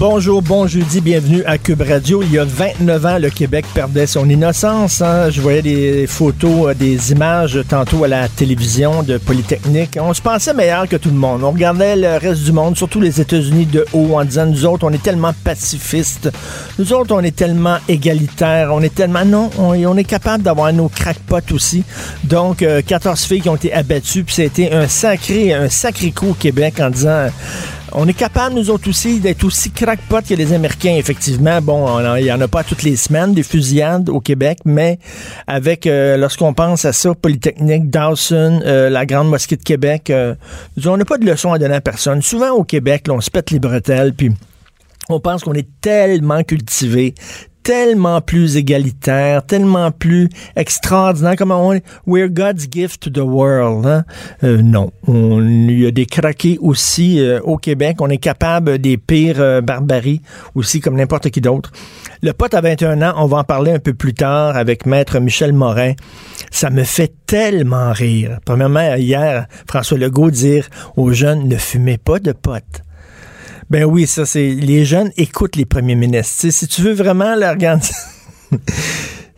Bonjour, bon jeudi, bienvenue à Cube Radio. Il y a 29 ans, le Québec perdait son innocence. hein. Je voyais des photos, euh, des images tantôt à la télévision de Polytechnique. On se pensait meilleur que tout le monde. On regardait le reste du monde, surtout les États-Unis de haut, en disant, nous autres, on est tellement pacifistes. Nous autres, on est tellement égalitaires. On est tellement... Non, on, est capable d'avoir nos crackpots aussi. Donc, euh, 14 filles qui ont été abattues, puis ça a été un sacré, un sacré coup au Québec en disant... On est capable, nous autres aussi, d'être aussi crackpot que les Américains, effectivement. Bon, il n'y en a pas toutes les semaines, des fusillades au Québec, mais avec, euh, lorsqu'on pense à ça, Polytechnique, Dawson, euh, la Grande Mosquée de Québec, euh, on n'a pas de leçon à donner à personne. Souvent au Québec, là, on se pète les bretelles, puis on pense qu'on est tellement cultivé, tellement plus égalitaire, tellement plus extraordinaire, comme on we're God's gift to the world. hein? Euh, non, On- il y a des craqués aussi euh, au Québec. On est capable des pires euh, barbaries aussi, comme n'importe qui d'autre. Le pote à 21 ans, on va en parler un peu plus tard avec Maître Michel Morin. Ça me fait tellement rire. Premièrement, hier, François Legault dire aux jeunes, ne fumez pas de potes. Ben oui, ça c'est. Les jeunes écoutent les premiers ministres. Si tu veux vraiment leur regarder.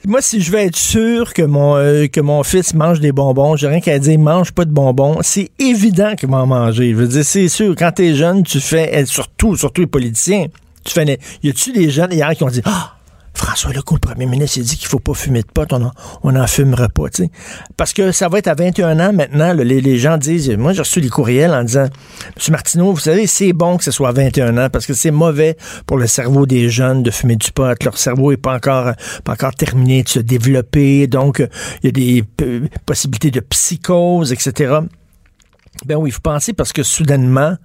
Moi, si je veux être sûr que mon, euh, que mon fils mange des bonbons, j'ai rien qu'à dire mange pas de bonbons. C'est évident qu'il va en manger. Je veux dire, c'est sûr, quand t'es jeune, tu fais, et surtout, surtout les politiciens, tu fais, y a-tu des jeunes hier qui ont dit, ah, François Legault, le premier ministre, il dit qu'il faut pas fumer de pot, on en, on en fumera pas, tu sais. Parce que ça va être à 21 ans maintenant, les, les gens disent, moi j'ai reçu des courriels en disant, Monsieur Martineau, vous savez, c'est bon que ce soit à 21 ans parce que c'est mauvais pour le cerveau des jeunes de fumer du pot. Leur cerveau est pas encore, pas encore terminé de se développer, donc il y a des euh, possibilités de psychose, etc. Ben oui, vous pensez parce que soudainement,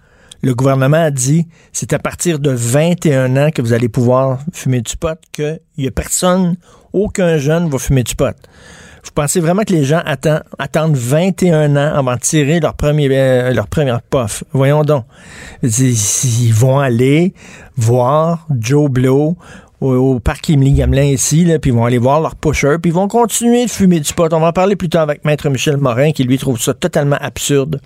le gouvernement a dit c'est à partir de 21 ans que vous allez pouvoir fumer du pot, qu'il n'y a personne, aucun jeune va fumer du pot. Vous pensez vraiment que les gens attendent, attendent 21 ans avant de tirer leur premier euh, première puff? Voyons donc. Ils, vont aller voir Joe Blow au, parc Émilie Gamelin ici, puis ils vont aller voir leur pusher, puis ils vont continuer de fumer du pot. On va en parler plus tard avec Maître Michel Morin, qui lui trouve ça totalement absurde.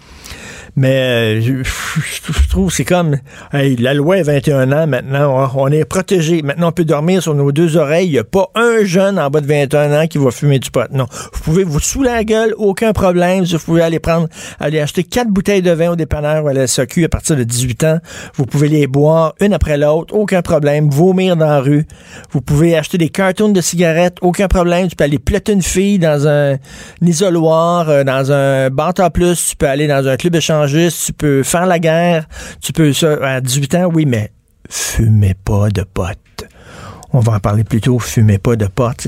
Mais euh, je, trouve c'est comme hey, la loi est 21 ans maintenant, on, est protégé. Maintenant, on peut dormir sur nos deux oreilles. Il n'y a pas un jeune en bas de 21 ans qui va fumer du pot. Non. Vous pouvez vous sous la gueule, aucun problème. Vous pouvez aller prendre, aller acheter quatre bouteilles de vin au dépanneur ou à la SAQ à partir de 18 ans. Vous pouvez les boire une après l'autre, aucun problème. Vomir dans la rue. Vous pouvez acheter des cartons de cigarettes, aucun problème. Tu peux aller plotter une fille dans un, isoloir, euh, dans un bar plus. Tu peux aller dans un club échangiste. Tu peux faire la guerre. Tu peux ça à 18 ans, oui, mais fumez pas de potes. On va en parler plus tôt. Fumez pas de potes.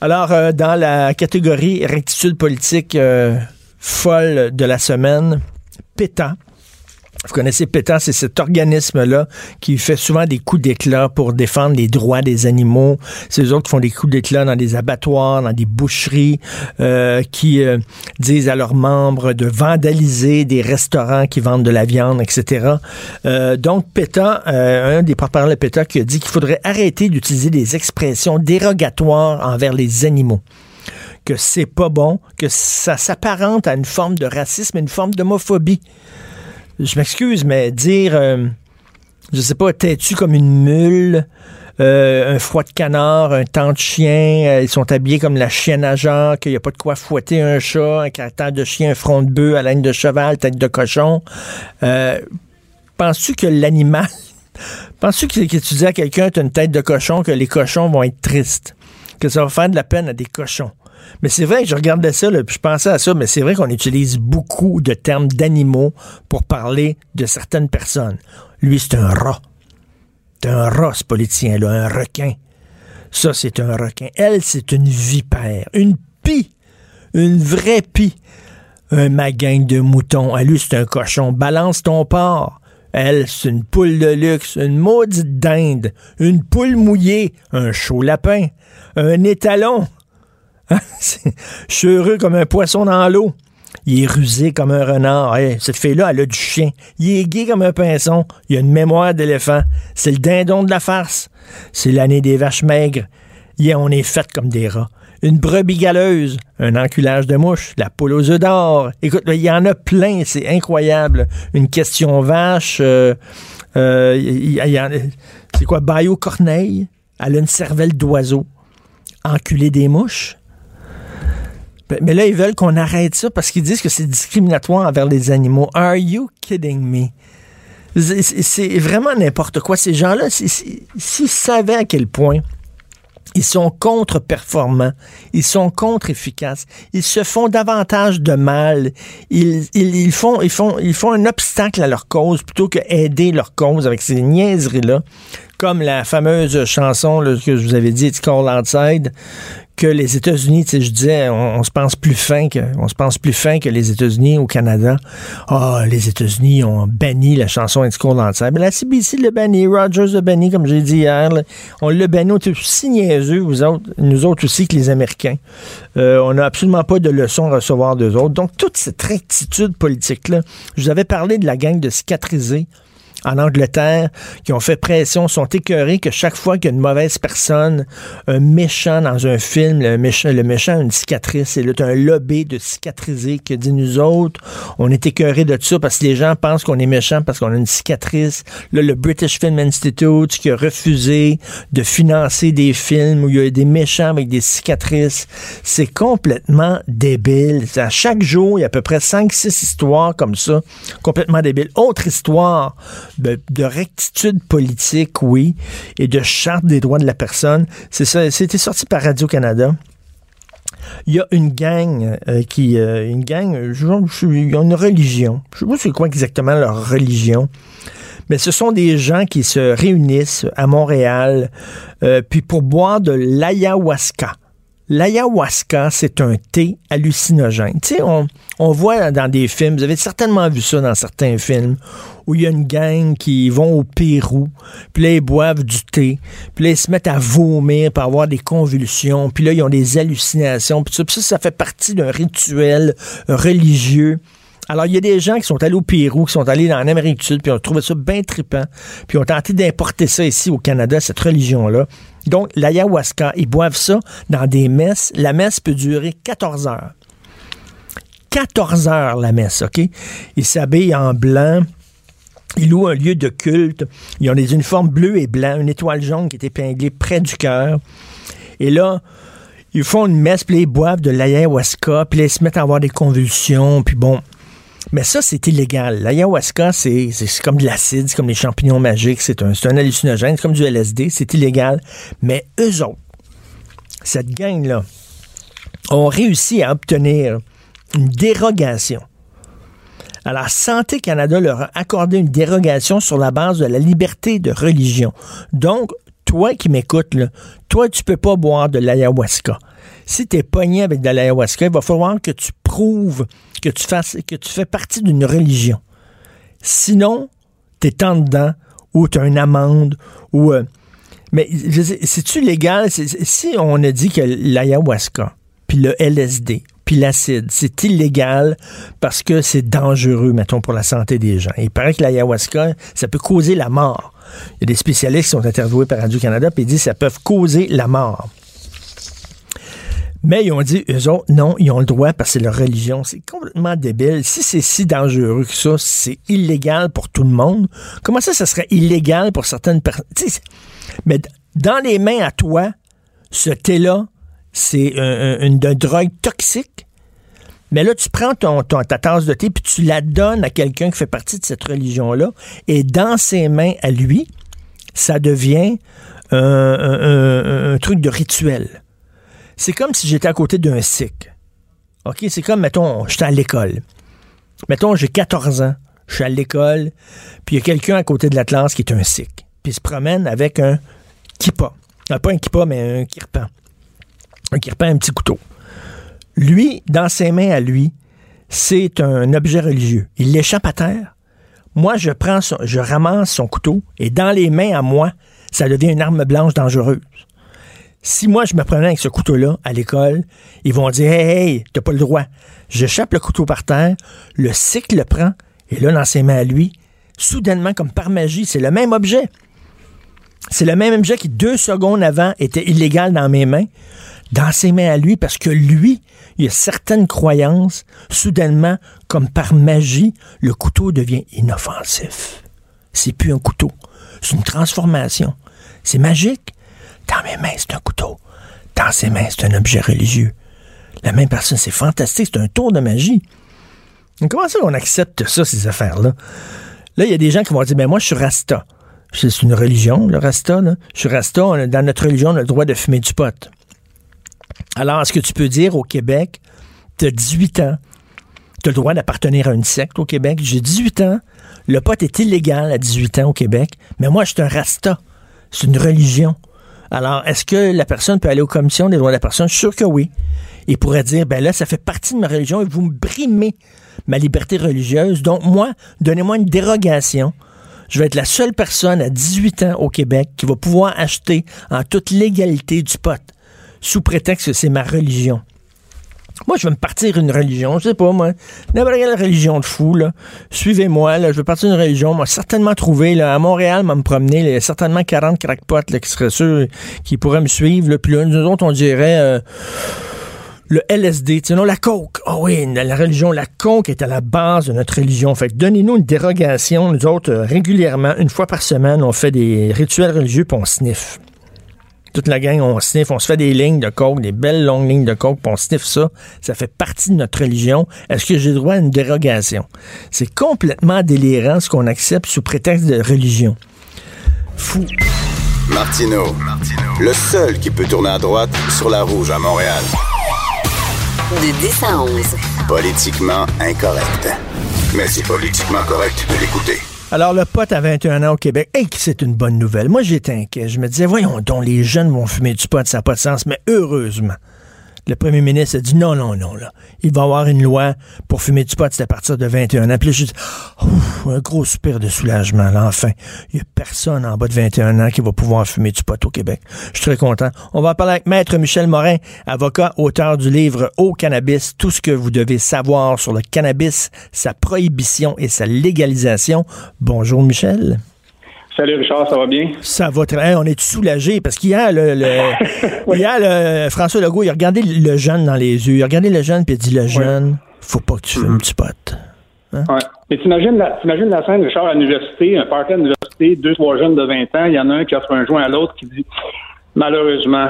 Alors, euh, dans la catégorie rectitude politique euh, folle de la semaine, pétant. Vous connaissez PETA, c'est cet organisme-là qui fait souvent des coups d'éclat pour défendre les droits des animaux. C'est eux autres font des coups d'éclat dans des abattoirs, dans des boucheries, euh, qui euh, disent à leurs membres de vandaliser des restaurants qui vendent de la viande, etc. Euh, donc, PETA, un des porte-parole de PETA qui a dit qu'il faudrait arrêter d'utiliser des expressions dérogatoires envers les animaux que c'est pas bon, que ça s'apparente à une forme de racisme, une forme d'homophobie je m'excuse, mais dire, euh, je sais pas, têtu comme une mule, euh, un froid de canard, un temps de chien, euh, ils sont habillés comme la chienne à Jacques, il n'y a pas de quoi fouetter un chat, un caractère de chien, un front de bœuf, haleine de cheval, tête de cochon. Euh, Penses-tu que l'animal, penses-tu que, que tu dis à quelqu'un, tu as une tête de cochon, que les cochons vont être tristes, que ça va faire de la peine à des cochons? Mais c'est vrai que je regardais ça, je pensais à ça, mais c'est vrai qu'on utilise beaucoup de termes d'animaux pour parler de certaines personnes. Lui, c'est un rat. C'est un rat, ce politicien-là, un requin. Ça, c'est un requin. Elle, c'est une vipère, une pie, une vraie pie. Un magagne de moutons. À lui, c'est un cochon. Balance ton porc. Elle, c'est une poule de luxe, une maudite dinde, une poule mouillée, un chaud lapin, un étalon. Je comme un poisson dans l'eau. Il est rusé comme un renard. cette fille-là, elle a du chien. Il est gai comme un pinson. Il a une mémoire d'éléphant. C'est le dindon de la farce. C'est l'année des vaches maigres. on est fait comme des rats. Une brebis galeuse, un enculage de mouche, la poule aux œufs d'or. Écoute, il y en a plein, c'est incroyable. Une question vache, euh, euh, c'est quoi, Bayou Corneille? Elle a une cervelle d'oiseau. Enculer des mouches. Ben, mais là, ils veulent qu'on arrête ça parce qu'ils disent que c'est discriminatoire envers les animaux. Are you kidding me? C'est vraiment n'importe quoi. Ces gens-là, s'ils savaient à quel point ils sont contre-performants, ils sont contre-efficaces, ils se font davantage de mal, ils, ils, font, ils, font, ils font un obstacle à leur cause plutôt que aider leur cause avec ces niaiseries-là, comme la fameuse chanson que je vous avais dit, It's Call Outside, que les États-Unis, tu sais, je disais, on, se pense plus fin que, on se pense plus fin que les États-Unis au Canada. Ah, les États-Unis ont banni la chanson It's Cold Outside. Mais la CBC l'a banni, Rogers l'a banni, comme j'ai dit hier. On l'a banni, on est aussi niaiseux, vous autres, nous autres aussi que les Américains. Euh, on n'a absolument pas de leçons à recevoir d'eux autres. Donc, toute cette rectitude politique-là, je vous avais parlé de la gang de cicatrisés en Angleterre qui ont fait pression sont écœurés que chaque fois qu'il y a une mauvaise personne, un méchant dans un film, le méchant, le méchant a une cicatrice, là, un lobby de cicatriser que dit nous autres, on est écœurés de ça parce que les gens pensent qu'on est méchant parce qu'on a une cicatrice. Là, le British Film Institute qui a refusé de financer des films où il y a des méchants avec des cicatrices, c'est complètement débile. À chaque jour, il y a à peu près 5-6 histoires comme ça, complètement débiles. Autre histoire de, rectitude politique, oui, et de charte des droits de la personne. C'est ça, c'était sorti par Radio-Canada. Il y a une gang euh, qui, euh, une gang, je, il y a une religion. Je sais pas c'est quoi exactement leur religion, mais ce sont des gens qui se réunissent à Montréal, euh, puis pour boire de l'ayahuasca. L'ayahuasca, c'est un thé hallucinogène. Tu sais, on, on voit dans des films, vous avez certainement vu ça dans certains films, où il y a une gang qui vont au Pérou, puis là, ils boivent du thé, puis là, ils se mettent à vomir, pour avoir des convulsions, puis là, ils ont des hallucinations, puis ça, ça, ça fait partie d'un rituel religieux. Alors, il y a des gens qui sont allés au Pérou, qui sont allés en Amérique du Sud, puis ont trouvé ça bien trippant, puis ont tenté d'importer ça ici au Canada, cette religion-là. Donc, l'ayahuasca, ils boivent ça dans des messes. La messe peut durer 14 heures. 14 heures, la messe, OK? Ils s'habillent en blanc. Ils louent un lieu de culte. Ils ont des uniformes bleus et blancs, une étoile jaune qui est épinglée près du cœur. Et là, ils font une messe, puis ils boivent de l'ayahuasca, puis ils se mettent à avoir des convulsions, puis bon. Mais ça, c'est illégal. L'ayahuasca, c'est comme de l'acide, c'est comme les champignons magiques, c'est un, hallucinogène, c'est comme du LSD, c'est illégal. Mais eux autres, cette gang-là, ont réussi à obtenir une dérogation. Alors, Santé Canada leur a accordé une dérogation sur la base de la liberté de religion. Donc, toi qui m'écoutes, toi, tu peux pas boire de l'ayahuasca. Si tu es pogné avec de l'ayahuasca, il va falloir que tu prouves que tu, fasses, que tu fais partie d'une religion. Sinon, tu es en dedans ou tu as une amende ou... Euh, mais c'est-tu légal? Si on a dit que l'ayahuasca, puis le LSD, puis l'acide, c'est illégal parce que c'est dangereux, mettons, pour la santé des gens. Il paraît que l'ayahuasca, ça peut causer la mort. Il y a des spécialistes qui sont interviewés par Radio-Canada, puis ils disent que ça peut causer la mort. Mais ils ont dit, eux autres, non, ils ont le droit parce que c'est leur religion. C'est complètement débile. Si c'est si dangereux que ça, c'est illégal pour tout le monde. Comment ça, ça serait illégal pour certaines personnes? Mais dans les mains à toi, ce thé-là, c'est une, drogue toxique. Mais là, tu prends ton, ta tasse de thé puis tu la donnes à quelqu'un qui fait partie de cette religion-là. Et dans ses mains à lui, ça devient un truc de rituel c'est comme si j'étais à côté d'un sikh. OK? C'est comme, mettons, j'étais à l'école. Mettons, j'ai 14 ans, je suis à l'école, puis il y a quelqu'un à côté de la classe qui est un sikh. Puis il se promène avec un kippa. Non, pas un kippa, mais un kirpan. Un kirpan, un petit couteau. Lui, dans ses mains à lui, c'est un objet religieux. Il l'échappe à terre. Moi, je prends je ramasse son couteau et dans les mains à moi, ça devient une arme blanche dangereuse Si moi, je me prenais avec ce couteau-là à l'école, ils vont dire Hey, hey, t'as pas le droit. Je chape le couteau par terre, le cycle le prend, et là, dans ses mains à lui, soudainement, comme par magie, c'est le même objet. C'est le même objet qui, deux secondes avant, était illégal dans mes mains, dans ses mains à lui, parce que lui, il a certaines croyances, soudainement, comme par magie, le couteau devient inoffensif. C'est plus un couteau. C'est une transformation. C'est magique. Dans mes mains, c'est un couteau. Dans ses mains, c'est un objet religieux. La même personne, c'est fantastique, c'est un tour de magie. comment ça qu'on accepte ça, ces affaires-là? Là, il y a des gens qui vont dire, ben moi, je suis Rasta. C'est une religion, le Rasta. Je suis Rasta, dans notre religion, on a le droit de fumer du pot. Alors, est-ce que tu peux dire au Québec, tu as 18 ans, tu as le droit d'appartenir à une secte au Québec, j'ai 18 ans, le pot est illégal à 18 ans au Québec, mais moi, je suis un Rasta. C'est une religion. Alors, est-ce que la personne peut aller aux commissions des droits de la personne? Sûr que oui. Il pourrait dire, ben là, ça fait partie de ma religion et vous me brimez ma liberté religieuse. Donc, moi, donnez-moi une dérogation. Je vais être la seule personne à 18 ans au Québec qui va pouvoir acheter en toute légalité du pot, sous prétexte que c'est ma religion. Moi, je vais me partir une religion, je sais pas, moi. N'importe quelle religion de fou, là. Suivez-moi, là. Je vais partir une religion. Moi, certainement trouver, là. À Montréal, m'a me promener, il y a certainement 40 crackpots, là, qui seraient sûrs, qui pourraient me suivre, là. Puis là, nous autres, on dirait, euh, le LSD, non, la coke. Ah oui, la religion, la coke est à la base de notre religion. Fait donnez-nous une dérogation. Nous autres, euh, régulièrement, une fois par semaine, on fait des rituels religieux puis on sniffe. Toute la gang, on sniffe, on se fait des lignes de coke, des belles longues lignes de coke, puis on sniffe ça. Ça fait partie de notre religion. Est-ce que j'ai droit à une dérogation? C'est complètement délirant ce qu'on accepte sous prétexte de religion. Fou. Martino, le seul qui peut tourner à droite sur la rouge à Montréal. De 10 à 11. Politiquement incorrect. Mais c'est politiquement correct de l'écouter. Alors, le pote à 21 ans au Québec, hey, c'est une bonne nouvelle? Moi, j'étais inquiet. Je me disais, voyons donc, les jeunes vont fumer du pot, ça n'a pas de sens. Mais heureusement, le premier ministre a dit non, non, non. Il va y avoir une loi pour fumer du pot, c'est à partir de 21 ans. Puis là, je dis, un gros soupir de soulagement, là, enfin. Il n'y a personne en bas de 21 ans qui va pouvoir fumer du pot au Québec. Je suis très content. On va parler avec Maître Michel Morin, avocat, auteur du livre Au cannabis, tout ce que vous devez savoir sur le cannabis, sa prohibition et sa légalisation. Bonjour, Michel. Salut Richard, ça va bien? Ça va très bien. On est soulagé parce qu'hier, le, le, le, François Legault, il a regardé le jeune dans les yeux. Il a regardé le jeune puis il a dit Le jeune, faut pas que tu fumes du pot. Hein? Ouais. Mais t'imagines la, la scène, Richard, à l'université, un party à l'université, deux, trois jeunes de 20 ans, il y en a un qui offre un joint à l'autre qui dit Malheureusement,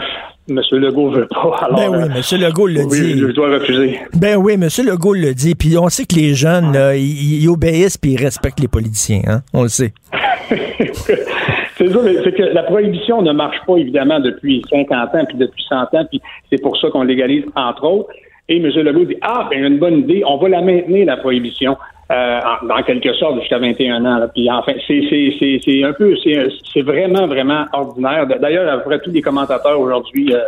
M. Legault veut pas. Alors, ben oui, euh, M. Legault le dit. Je dois refuser. Ben oui, M. Legault le dit. Puis on sait que les jeunes, ils, obéissent puis ils respectent les politiciens. Hein? On le sait. c'est ça, c'est que la prohibition ne marche pas, évidemment, depuis 50 ans, puis depuis 100 ans, puis c'est pour ça qu'on légalise, entre autres. Et M. Legault dit, ah, ben, une bonne idée, on va la maintenir, la prohibition, euh, dans quelque sorte, jusqu'à 21 ans. Puis enfin, c'est un peu, c'est vraiment, vraiment ordinaire. D'ailleurs, après tous les commentateurs aujourd'hui... Euh,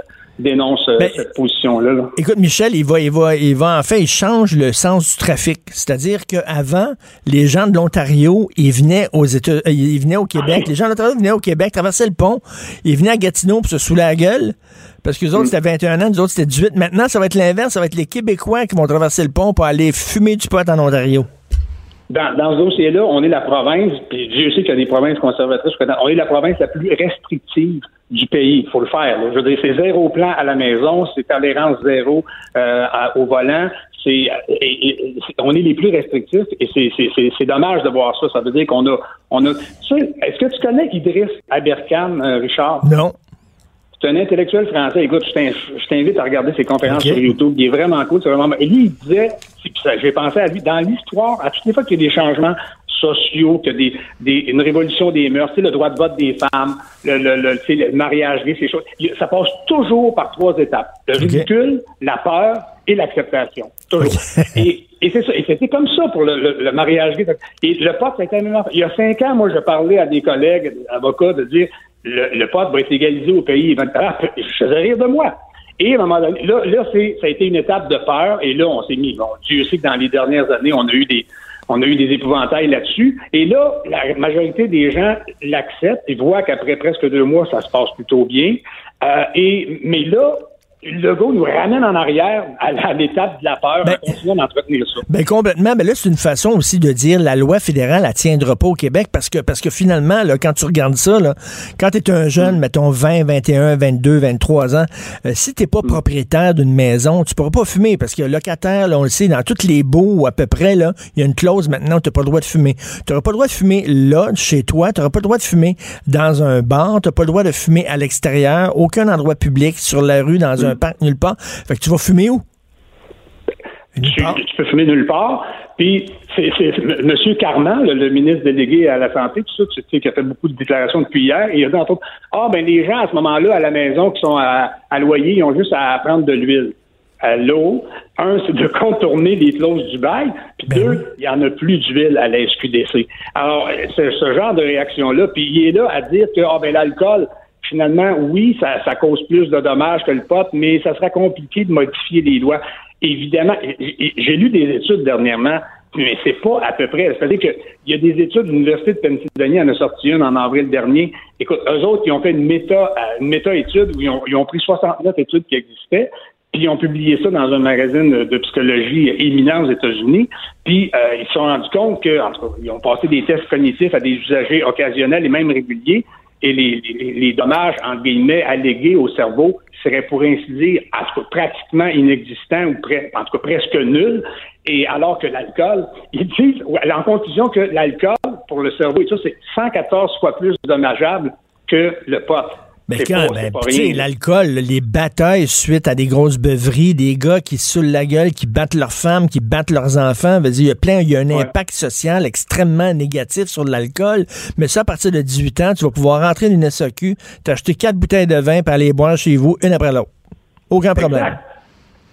dénonce euh, ben, cette position-là. Écoute, Michel, il va, il va, il va, en fait, il change le sens du trafic. C'est-à-dire qu'avant, les gens de l'Ontario, ils venaient aux États, euh, ils venaient au Québec. Les gens de l'Ontario venaient au Québec, traversaient le pont, ils venaient à Gatineau pour se saouler la gueule. Parce que les autres, mm. c'était 21 ans, nous autres, c'était 18. Maintenant, ça va être l'inverse. Ça va être les Québécois qui vont traverser le pont pour aller fumer du pot en Ontario. Dans, dans ce dossier-là, on est la province, puis Dieu sait qu'il y a des provinces conservatrices, on est la province la plus restrictive du pays. Il faut le faire. Je veux dire, c'est zéro plan à la maison, c'est tolérance zéro euh, au volant. C'est, on est les plus restrictifs et c'est, dommage de voir ça. Ça veut dire qu'on a, on a. est-ce que tu connais Idriss Aberkan, euh, Richard? Non. C'est un intellectuel français. Écoute, je t'invite à regarder ses conférences sur YouTube. Il est vraiment cool. C'est vraiment... Et lui, il disait, j'ai pensé à lui, dans l'histoire, à toutes les fois qu'il y a des changements sociaux, que des, des, une révolution des mœurs, le droit de vote des femmes, le, le, le, le mariage ces choses. Ça passe toujours par trois étapes. Le ridicule, la peur et l'acceptation. Toujours. et, et c'est ça. Et c'était comme ça pour le, le, mariage gay. Et le pote, c'était Il y a cinq ans, moi, je parlais à des collègues avocats de dire le, le va être légalisé au pays. Je faisais rire de moi. Et à un moment donné, là, là ça a été une étape de peur. Et là, on s'est mis, bon, Dieu sait que dans les dernières années, on a eu des, On a eu des épouvantails là-dessus. Et là, la majorité des gens l'acceptent et voient qu'après presque deux mois, ça se passe plutôt bien. Euh, et, mais là, Legault nous ramène en arrière à, l'étape de la peur ben, en d'entretenir ça. Ben complètement. Ben là, c'est une façon aussi de dire la loi fédérale, elle tiendra pas au Québec parce que parce que finalement, là, quand tu regardes ça, là, quand tu es un jeune, mm. mettons 20, 21, 22, 23 ans, euh, si t'es pas mm. propriétaire d'une maison, tu pourras pas fumer parce que locataire, là, on le sait, dans toutes les baux à peu près, là, il y a une clause maintenant où tu pas le droit de fumer. Tu pas le droit de fumer là, chez toi, tu pas le droit de fumer dans un bar, tu pas le droit de fumer à l'extérieur, aucun endroit public, sur la rue, dans un un nulle part. Fait que tu vas fumer où? Tu, peux fumer nulle part. Puis, c'est M. Carman, le, ministre délégué à la Santé, tout ça, tu sais, qui a fait beaucoup de déclarations depuis hier, et il a dit entre autres, ah, ben, les gens à ce moment-là, à la maison, qui sont à, loyer, ils ont juste à prendre de l'huile. À l'eau, un, c'est de contourner les clauses du bail, puis ben deux, il n'y en a plus d'huile à la SQDC. Alors, c'est ce genre de réaction-là, puis il est là à dire que, ah, ben, l'alcool, finalement, oui, ça, cause plus de dommages que le pot, mais ça sera compliqué de modifier les lois. Évidemment, j'ai lu des études dernièrement, mais c'est pas à peu près. C'est-à-dire qu'il y a des études, l'Université de Pennsylvanie en a sorti une en avril dernier. Écoute, eux autres, ils ont fait une une méta-étude où ils ont, pris 69 études qui existaient, puis ils ont publié ça dans un magazine de psychologie éminent aux États-Unis. Puis euh, ils se sont rendus compte que, tout cas, ils ont passé des tests cognitifs à des usagers occasionnels et même réguliers et les, dommages, entre guillemets, allégués au cerveau seraient, pour ainsi dire, en tout cas, pratiquement inexistants ou en tout cas presque nuls. Et alors que l'alcool, ils disent, en conclusion, que l'alcool, pour le cerveau, et ça, c'est 114 fois plus dommageable que le pot. Mais quand, ben, l'alcool, les batailles suite à des grosses beuveries, des gars qui saoulent la gueule, qui battent leurs femmes, qui battent leurs enfants, il y a plein, il y a un impact social extrêmement négatif sur l'alcool. Mais ça, à partir de 18 ans, tu vas pouvoir rentrer dans une SAQ, t'acheter quatre bouteilles de vin, par les boire chez vous, une après l'autre. Aucun problème.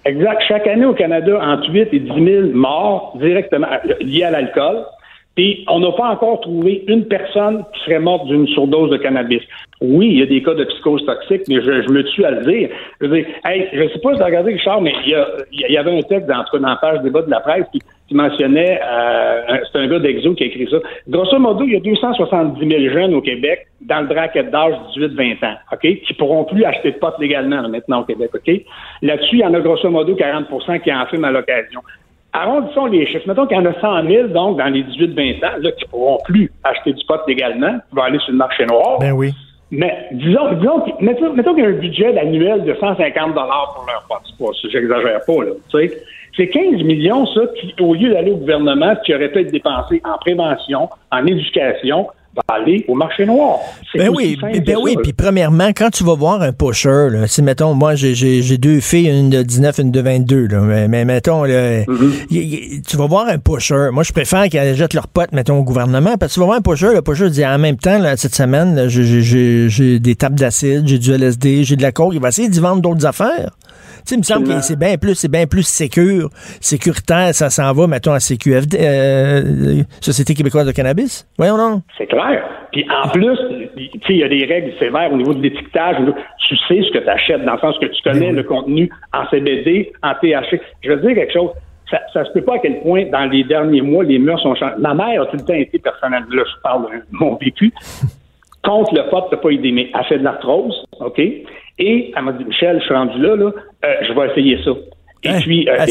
Exact. Chaque année au Canada, entre 8 et 10 000 morts directement liés à l'alcool. On n'a pas encore trouvé une personne qui serait morte d'une surdose de cannabis. Oui, il y a des cas de psychose toxique, mais je, me tue à le dire. Je veux dire, hey, je sais pas si tu as regardé Richard, mais il y, avait un texte dans, dans la page débat de la presse qui, mentionnait, euh, c'est un gars d'Exo qui a écrit ça. Grosso modo, il y a 270 000 jeunes au Québec dans le bracket d'âge 18-20 ans, OK, qui pourront plus acheter de potes légalement maintenant au Québec, OK? Là-dessus, il y en a grosso modo 40% qui en fument à l'occasion. Arrondissons les chiffres. Mettons qu'il y en a 100 000, donc, dans les 18-20 ans, là, qui ne pourront plus acheter du pot légalement, qui vont aller sur le marché noir. Ben oui. Mais disons, disons mettons, mettons qu'il y a un budget annuel de 150 pour leur pot. J'exagère pas, là. Tu sais. C'est 15 millions, ça, qui, au lieu d'aller au gouvernement, qui aurait pu être dépensé en prévention, en éducation, aller au marché noir. Ben oui, ben oui. Puis premièrement, quand tu vas voir un pusher, là, si mettons, moi j'ai deux filles, une de 19, une de 22, là, mais, mettons, mm-hmm. tu vas voir un pusher. Moi, je préfère qu'elles jettent leurs potes, mettons, au gouvernement, parce que tu vas voir un pusher, le pusher dit en même temps, là, cette semaine, j'ai des tables d'acide, j'ai du LSD, j'ai de la coke, il va essayer d'y vendre d'autres affaires il me semble que c'est bien plus, c'est bien plus sécure, sécuritaire, ça s'en va, mettons, à CQFD, euh, Société québécoise de cannabis. Voyons non. C'est clair. Puis en plus, il y a des règles sévères au niveau de l'étiquetage. Tu sais ce que tu achètes, dans le sens que tu connais ben le contenu en CBD, en THC. Je veux dire quelque chose. Ça, ça se peut pas à quel point, dans les derniers mois, les mœurs sont changées. Ma mère a tout le temps été personnelle. Là, je parle de mon vécu. Contre le pot, t'as pas idée, mais elle fait de l'arthrose, OK? Et elle m'a dit, Michel, je suis rendu là, là euh, je vais essayer ça. Et hein? puis, euh?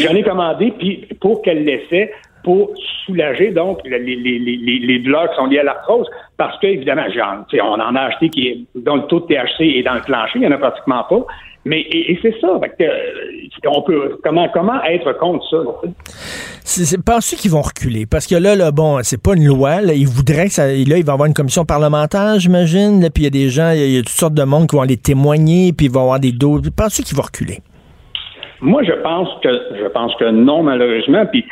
J'en ai commandé, puis pour qu'elle l'essaie, pour soulager donc les, les, les, les, douleurs qui sont liées à l'arthrose, parce que évidemment, genre, on en a acheté qui est dont le taux de THC est dans le plancher, il n'y en a pratiquement pas. Mais et, c'est ça. que, euh, on peut comment comment être contre ça? C'est penses qu'ils vont reculer? Parce que là là bon c'est pas une loi là, ils voudraient que ça là il va y avoir une commission parlementaire j'imagine puis il y a des gens il y, a toutes sortes de monde qui vont aller témoigner puis il va y avoir des dos. Penses qu'ils vont reculer? Moi je pense que je pense que non malheureusement puis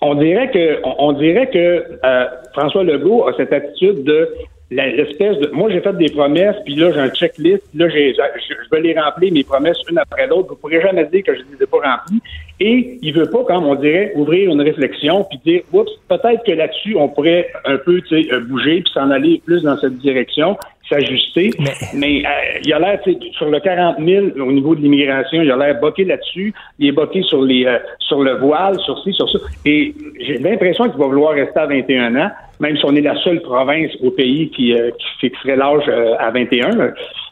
on dirait que on, dirait que euh, François Legault a cette attitude de l'espèce de. Moi, j'ai fait des promesses, puis là, j'ai un checklist, là, j'ai, je, vais les remplir, mes promesses, une après l'autre. Vous ne pourrez jamais dire que je ne les ai pas remplies. Et il veut pas, comme on dirait, ouvrir une réflexion, puis dire, oups, peut-être que là-dessus, on pourrait un peu, euh, bouger, puis s'en aller plus dans cette direction. S'ajuster. Mais, euh, il a l'air, sur le 40 000 au niveau de l'immigration, il a l'air boqué là-dessus. Il est boqué sur les euh, sur le voile, sur ci, sur ça. Et j'ai l'impression qu'il va vouloir rester à 21 ans, même si on est la seule province au pays qui, euh, fixerait l'âge à 21.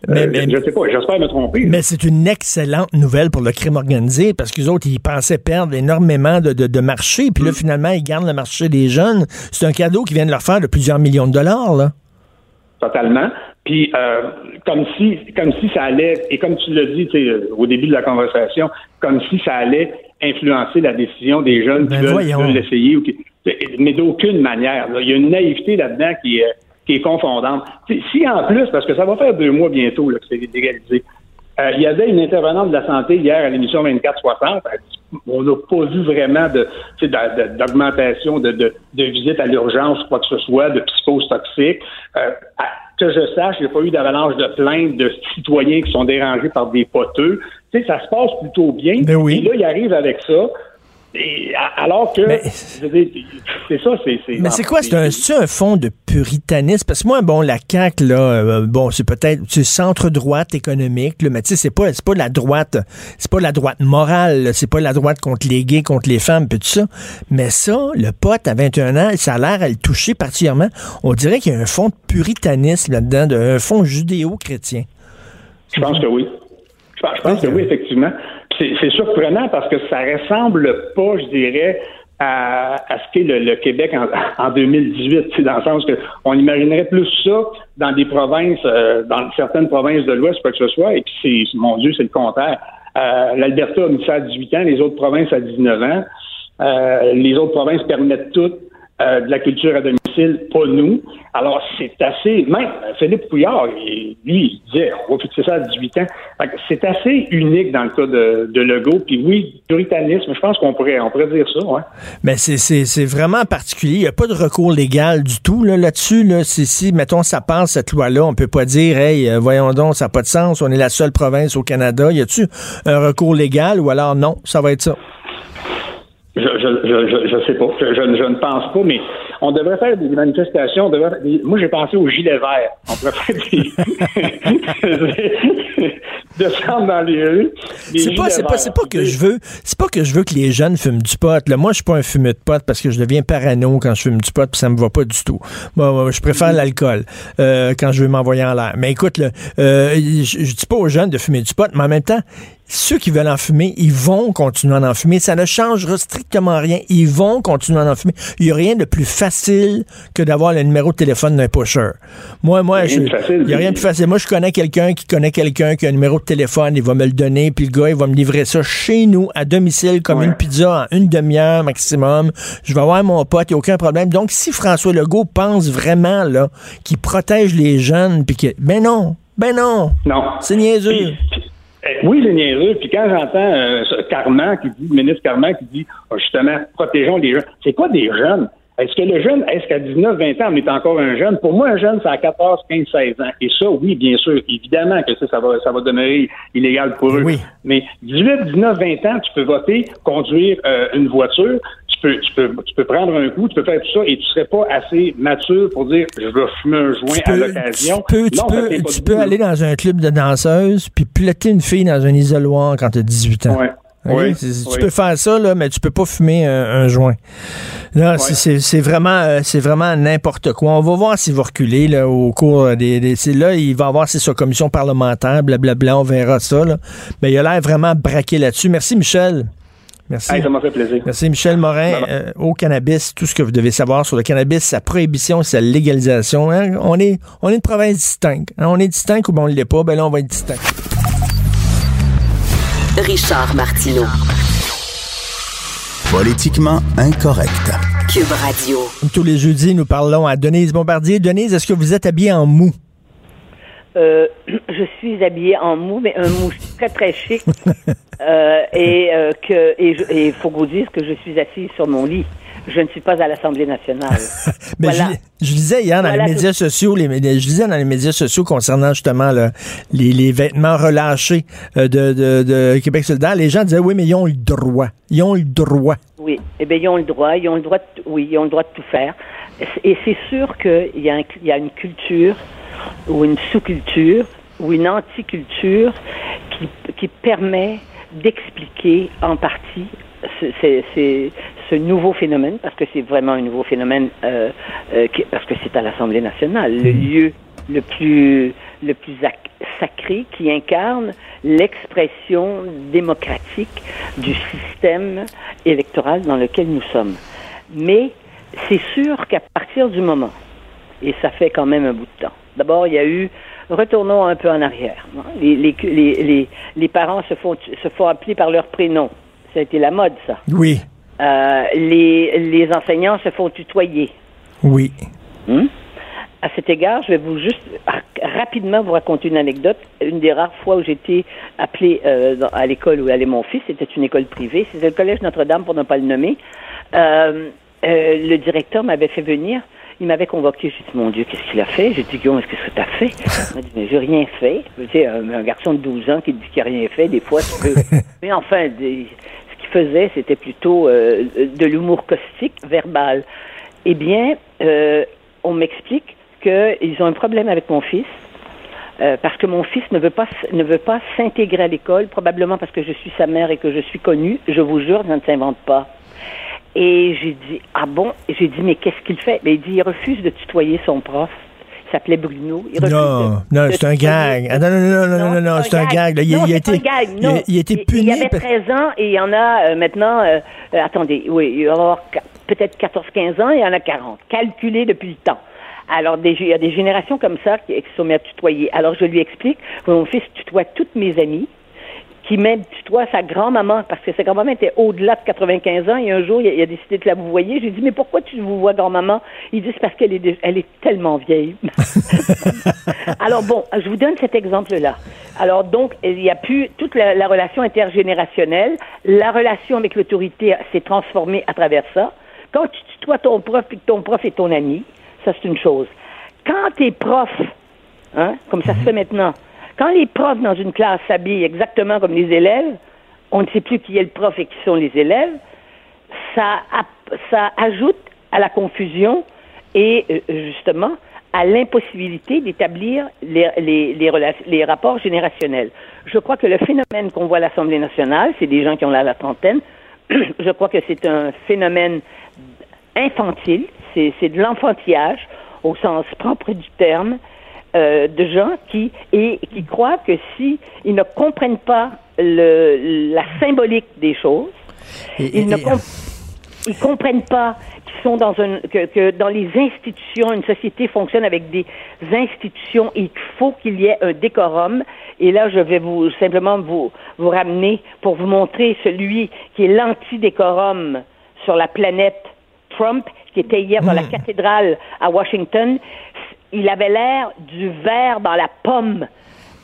Mais, je ne sais pas, j'espère me tromper. Mais c'est une excellente nouvelle pour le crime organisé parce qu'ils autres, ils pensaient perdre énormément de, de, marché. Puis là, mm. finalement, ils gardent le marché des jeunes. C'est un cadeau qui vient de leur faire de plusieurs millions de dollars, là totalement. Puis euh, comme si comme si ça allait, et comme tu l'as dit au début de la conversation, comme si ça allait influencer la décision des jeunes qui ben veulent, l'essayer. Mais d'aucune manière. Il y a une naïveté là-dedans qui est, qui est confondante. si en plus, parce que ça va faire deux mois bientôt là, que c'est légalisé, euh, il y avait une intervenante de la santé hier à l'émission 2460. On n'a pas vu vraiment de, d'augmentation de, de, de, visites à l'urgence, quoi que ce soit, de psychose toxique. Euh, que je sache, il n'y a pas eu d'avalanche de plaintes de citoyens qui sont dérangés par des poteux. Tu sais, ça se passe plutôt bien. Ben oui. Et là, il arrive avec ça alors que, c'est ça, c'est... Mais c'est quoi? C'est un, un, fond de puritanisme? Parce que moi, bon, la CAQ, là, euh, bon, c'est peut-être centre-droite économique, là, mais tu sais, c'est pas, pas la droite, c'est pas la droite morale, c'est pas la droite contre les gays, contre les femmes, puis tout ça. Mais ça, le pote à 21 ans, ça a l'air à le toucher particulièrement. On dirait qu'il y a un fond de puritanisme là-dedans, un fond judéo-chrétien. Je pense que oui. Je pense, que oui, effectivement c'est surprenant parce que ça ressemble pas, je dirais, à, ce qu'est le, Québec en, 2018, dans le sens que on imaginerait plus ça dans des provinces, euh, dans certaines provinces de l'Ouest, quoi que ce soit, et puis c'est, mon Dieu, c'est le contraire. Euh, L'Alberta a mis ça à 18 ans, les autres provinces à 19 ans. Euh, les autres provinces permettent toutes euh, de la culture à domicile, pas nous. Alors, c'est assez, même Philippe Pouillard, lui, il disait, on va fixer ça à 18 ans. C'est assez unique dans le cas de, de Legault. Puis oui, puritanisme, je pense qu'on pourrait, on pourrait dire ça, ouais. Mais c'est vraiment particulier. Il n'y a pas de recours légal du tout là, là-dessus. Là. Si, mettons, ça passe, cette loi-là, on peut pas dire, hey, euh, voyons donc, ça n'a pas de sens, on est la seule province au Canada. Y a-tu un recours légal ou alors non, ça va être ça? Je, je, je, je, sais pas. Je, je, ne pense pas, mais on devrait faire des manifestations. Moi, j'ai pensé au gilet vert. On pourrait faire des. descendre dans les rues. C'est pas, c'est pas, pas que je veux. C'est pas que je veux que les jeunes fument du pot. Là, moi, je suis pas un fumeur de pot parce que je deviens parano quand je fume du pot, puis ça me va pas du tout. Moi, je préfère mm-hmm. l'alcool euh, quand je veux m'envoyer en l'air. Mais écoute, là, euh, je, je dis pas aux jeunes de fumer du pot, mais en même temps, ceux qui veulent en fumer, ils vont continuer à en fumer. Ça ne changera strictement rien. Ils vont continuer à en fumer. Il n'y a rien de plus facile que d'avoir le numéro de téléphone d'un pusher. Moi, moi, il n'y a rien de plus facile. Moi, je connais quelqu'un qui connaît quelqu'un qui a un numéro de téléphone. Il va me le donner, puis le gars, il va me livrer ça chez nous, à domicile, comme une pizza en une demi-heure maximum. Je vais voir mon pote, il n'y a aucun problème. Donc, si François Legault pense vraiment, là, qu'il protège les jeunes, puis que, ben non, ben non. Non. C'est niaiseux. Oui, c'est niaiseux. Puis quand j'entends euh, Carman qui dit, le ministre Carman qui dit ah, justement protégeons les jeunes. C'est quoi des jeunes? Est-ce que le jeune, est-ce qu'à 19, 20 ans, on est encore un jeune? Pour moi, un jeune, c'est à 14, 15, 16 ans. Et ça, oui, bien sûr, évidemment que ça, ça va, ça va demeurer illégal pour eux. Oui. Mais 18, 19, 20 ans, tu peux voter, conduire euh, une voiture, tu peux, tu, peux, tu peux prendre un coup, tu peux faire tout ça, et tu serais pas assez mature pour dire, je vais fumer un joint à l'occasion. Tu peux, tu peux, tu peux aller dans un club de danseuses, puis plotter une fille dans un isoloir quand tu as 18 ans. Ouais. Oui, tu peux faire ça, là, mais tu peux pas fumer un, joint. Là, c'est vraiment, euh, c'est vraiment n'importe quoi. On va voir s'il va reculer là, au cours des, Là, il va avoir ses commission parlementaire, blablabla, on verra ça. Là. Mais il a l'air vraiment braqué là-dessus. Merci, Michel. Merci. ça m'a fait plaisir. Merci, Michel Morin. Euh, au cannabis, tout ce que vous devez savoir sur le cannabis, sa prohibition, sa légalisation. Hein. On, est, on est une province distincte. Hein. On est distinct ou bien on ne l'est pas, ben là, on va être distinct. Richard Martineau. Politiquement incorrect. Cube Radio. Tous les jeudis, nous parlons à Denise Bombardier. Denise, est-ce que vous êtes habillée en mou? Euh, je suis habillée en mou, mais un mou très, très chic. euh, et euh, que et il faut que vous dire que je suis assise sur mon lit je ne suis pas à l'Assemblée nationale. Mais je, je, disais hier dans les médias sociaux, les, je disais dans les médias sociaux concernant justement les, les, vêtements relâchés euh, de, de, de, Québec solidaire, les gens disaient oui, mais ils ont le droit. Ils ont le droit. Oui, eh bien, ils ont le droit. Ils ont le droit. De, oui, ils ont le droit de tout faire. Et c'est sûr qu'il y a une culture ou une sous-culture ou une anticulture qui, qui permet d'expliquer en partie ce, ce nouveau phénomène, parce que c'est vraiment un nouveau phénomène, euh, euh, parce que c'est à l'Assemblée nationale, le lieu le plus, le plus sacré qui incarne l'expression démocratique du système électoral dans lequel nous sommes. Mais c'est sûr qu'à partir du moment, et ça fait quand même un bout de temps, d'abord il y a eu retournons un peu en arrière. Les, les, les, les, parents se font, se font appeler par leur prénom. Ça a été la mode, ça. Oui. Euh, les, les enseignants se font tutoyer. Oui. Hmm? À cet égard, je vais vous juste rapidement vous raconter une anecdote. Une des rares fois où j'étais appelée euh, à l'école où allait mon fils, c'était une école privée, c'était le collège Notre-Dame pour ne pas le nommer. Euh, le directeur m'avait fait venir il m'avait convoqué. J'ai dit, mon Dieu, qu'est-ce qu'il a fait? J'ai dit, Guillaume, qu'est-ce que tu as fait? Il m'a dit, mais j'ai rien fait. Tu sais, un, garçon de 12 ans qui dit qu'il n'a rien fait, des fois, tu peux. mais enfin, ce qu'il faisait, c'était plutôt euh, de l'humour caustique, verbal. Eh bien, euh, on m'explique qu'ils ont un problème avec mon fils. Euh, parce que mon fils ne veut pas ne veut pas s'intégrer à l'école, probablement parce que je suis sa mère et que je suis connue. Je vous jure, ça ne s'invente pas. Et j'ai dit, ah bon? J'ai dit, mais qu'est-ce qu'il fait? Mais ben, il dit, il refuse de tutoyer son prof. Il s'appelait Bruno. Il non, non, c'est un gag. Ah, non, non, non, non, non, non, c'est un gag. Il, non, il, a été, gag. Non. Il, a été puni. Il y avait 13 ans et il y en a euh, maintenant, euh, euh, attendez, oui, il va y avoir peut-être 14-15 ans et il y en a 40. Calculé depuis le temps. Alors, des, il y a des générations comme ça qui, qui sont mis à tutoyer. Alors, je lui explique, mon fils tutoie toutes mes amies qui même tutoie sa grand-maman, parce que sa grand-maman était au-delà de 95 ans, et un jour, il a, décidé de la vous voyez. J'ai dit, mais pourquoi tu vous vois grand-maman? Il dit, c'est parce qu'elle est, elle est tellement vieille. Alors bon, je vous donne cet exemple-là. Alors donc, il y a plus toute la, relation intergénérationnelle, la relation avec l'autorité s'est transformée à travers ça. Quand tu tutoies ton prof et que ton prof est ton ami, ça c'est une chose. Quand tes profs, hein, comme ça se fait maintenant, quand les profs dans une classe s'habillent exactement comme les élèves, on ne sait plus qui est le prof et qui sont les élèves, ça, ajoute à la confusion et euh, justement à l'impossibilité d'établir les, rapports générationnels. Je crois que le phénomène qu'on voit à l'Assemblée nationale, c'est des gens qui ont là la trentaine, je crois que c'est un phénomène infantile, c'est de l'enfantillage au sens propre du terme, euh, de gens qui et qui croient que si ils ne comprennent pas le, la symbolique des choses, ils ne ils comprennent pas qu'ils sont dans un que, que, dans les institutions, une société fonctionne avec des institutions et qu'il faut qu'il y ait un décorum. Et là, je vais vous simplement vous vous ramener pour vous montrer celui qui est l'anti-décorum sur la planète Trump, qui était hier dans la hmm. cathédrale à Washington il avait l'air du verre dans la pomme.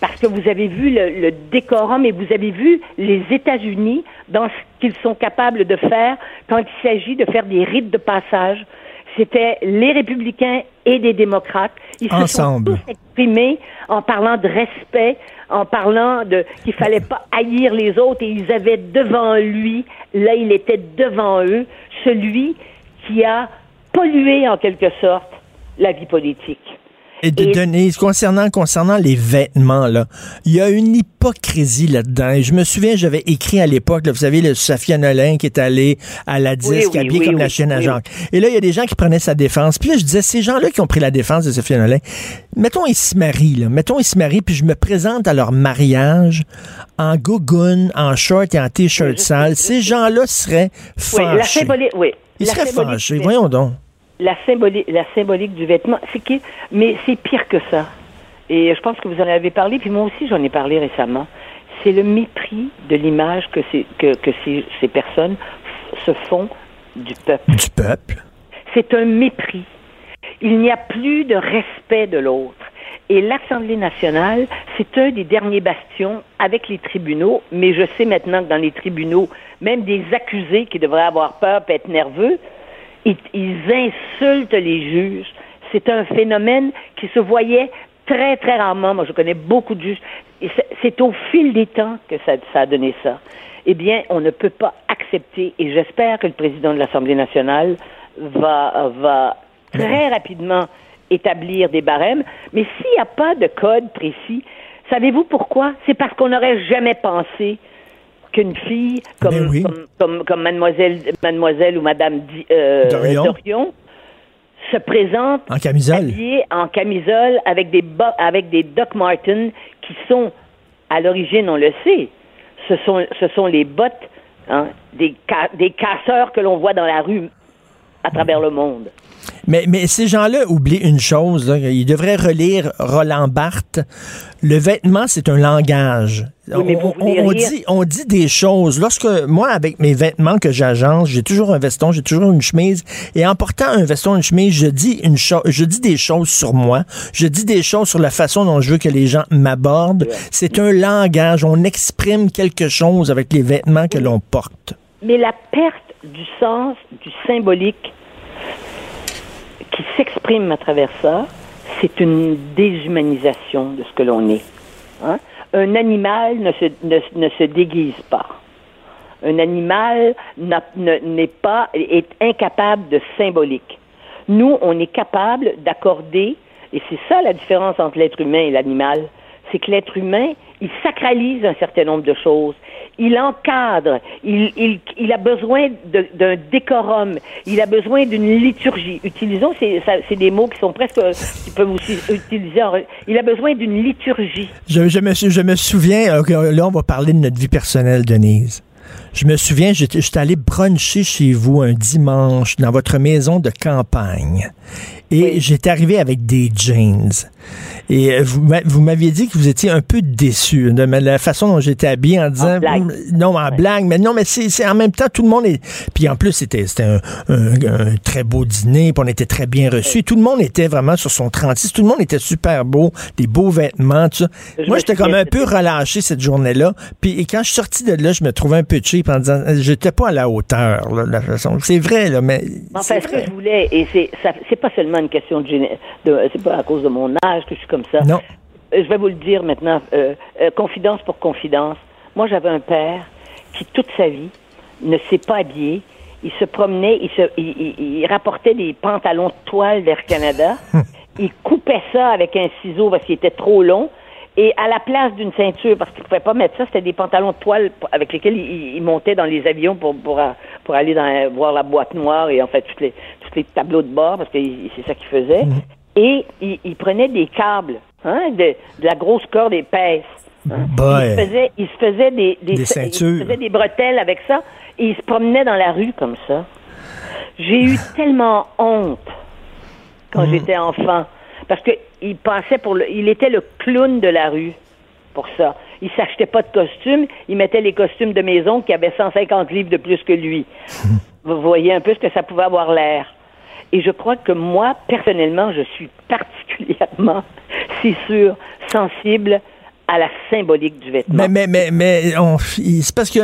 Parce que vous avez vu le, décorum et vous avez vu les États-Unis dans ce qu'ils sont capables de faire quand il s'agit de faire des rites de passage. C'était les républicains et des démocrates. Ils se sont tous exprimés en parlant de respect, en parlant de qu'il fallait pas haïr les autres et ils avaient devant lui, là il était devant eux, celui qui a pollué en quelque sorte la vie politique. Et de Denise, concernant, concernant les vêtements, là, il y a une hypocrisie là-dedans. Et je me souviens, j'avais écrit à l'époque, vous savez, le Safia Nolin qui est allé à la disque, habillé comme la chaîne à Jacques. Et là, il y a des gens qui prenaient sa défense. Puis là, je disais, ces gens-là qui ont pris la défense de Safia Nolin, mettons, ils se marient, là. Mettons, ils se marient, puis je me présente à leur mariage en gougoune, en short et en t-shirt sale. Ces gens-là seraient fâchés. Oui, la symbolique, oui. Ils seraient fâchés. Voyons donc la symbolique, la symbolique du vêtement, c'est que, mais c'est pire que ça. Et je pense que vous en avez parlé, puis moi aussi j'en ai parlé récemment. C'est le mépris de l'image que, que, que ces, ces personnes se font du peuple. Du peuple. C'est un mépris. Il n'y a plus de respect de l'autre. Et l'Assemblée nationale, c'est un des derniers bastions avec les tribunaux, mais je sais maintenant que dans les tribunaux, même des accusés qui devraient avoir peur peuvent être nerveux, ils, insultent les juges. C'est un phénomène qui se voyait très, très rarement. Moi, je connais beaucoup de juges. C'est au fil des temps que ça, a donné ça. Eh bien, on ne peut pas accepter, et j'espère que le président de l'Assemblée nationale va, va très rapidement établir des barèmes. Mais s'il n'y a pas de code précis, savez-vous pourquoi? C'est parce qu'on n'aurait jamais pensé qu'une fille comme, Ben oui. comme, comme, comme mademoiselle, mademoiselle ou madame euh, Dorion. Dorion se présente En camisole. habillée en camisole avec des avec des Doc Martens qui sont à l'origine, on le sait, ce sont ce sont les bottes hein, des ca- des casseurs que l'on voit dans la rue à travers le monde. Mais, mais ces gens-là oublient une chose. là. Ils devraient relire Roland Barthes. Le vêtement, c'est un langage. Oui, mais vous on, dit, on dit des choses. Lorsque moi, avec mes vêtements que j'agence, j'ai toujours un veston, j'ai toujours une chemise. Et en portant un veston, une chemise, je dis une chose, je dis des choses sur moi. Je dis des choses sur la façon dont je veux que les gens m'abordent. C'est un langage. On exprime quelque chose avec les vêtements que l'on porte. Mais la perte du sens, du symbolique qui s'exprime à travers ça, c'est une déshumanisation de ce que l'on est. hein. Un animal ne se, ne, ne se déguise pas. Un animal n'est pas, est incapable de symbolique. Nous, on est capable d'accorder, et c'est ça la différence entre l'être humain et l'animal, c'est que l'être humain, il sacralise un certain nombre de choses. Il encadre, il, il, il a besoin d'un décorum, il a besoin d'une liturgie. Utilisons, c'est des mots qui sont presque, qui peuvent aussi utiliser. il a besoin d'une liturgie. Je, je me, je me souviens, ok, là, on va parler de notre vie personnelle, Denise. Je me souviens, j'étais allé bruncher chez vous un dimanche dans votre maison de campagne. Et j'étais arrivé avec des jeans. Et euh, vous, m'a- vous m'aviez dit que vous étiez un peu déçu de la façon dont j'étais habillé en disant... blague. Hum, Non, en blague, mais non, mais c'est c'est en même temps, tout le monde est... Puis en plus, c'était c'était un, un- un très beau dîner, puis on était très bien reçus. Tout le monde était vraiment sur son 36. Tout le monde était super beau, des beaux vêtements, tout ça. Je Moi, j'étais comme un peu relâché cette journée-là. Puis et quand je suis sorti de là, je me trouvais un peu cheap en disant euh, j'étais pas à la hauteur là, de la façon. C'est vrai là, mais Enfin, c'est ce que vrai. je voulais, et c'est c'est pas seulement une question de, géné- de c'est pas à cause de mon âge que je suis comme ça. Non. Euh, Je vais vous le dire maintenant, euh, euh, confidence pour confidence. Moi, j'avais un père qui, toute sa vie, ne s'est pas habillé. Il se promenait, il, se, il, il- il rapportait des pantalons de toile vers Canada. il coupait ça avec un ciseau parce qu'il était trop long. Et à la place d'une ceinture, parce qu'il ne pouvait pas mettre ça, c'était des pantalons de toile avec lesquels il, il montait dans les avions pour, pour, pour aller dans, voir la boîte noire et en fait tous les, les tableaux de bord, parce que c'est ça qu'il faisait. Et il, il prenait des câbles, hein, de, de la grosse corde épaisse. hein. Il se faisait, il se faisait des, Des il se ceintures. faisait des bretelles avec ça et il se promenait dans la rue comme ça. J'ai eu tellement honte quand j'étais enfant parce que il passait pour le, il était le clown de la rue pour ça. Il s'achetait pas de costumes, il mettait les costumes de maison qui avaient 150 livres de plus que lui. Vous voyez un peu ce que ça pouvait avoir l'air. Et je crois que moi, personnellement, je suis particulièrement, c'est sûr, sensible à la symbolique du vêtement. Mais, mais, mais, mais on- c'est parce que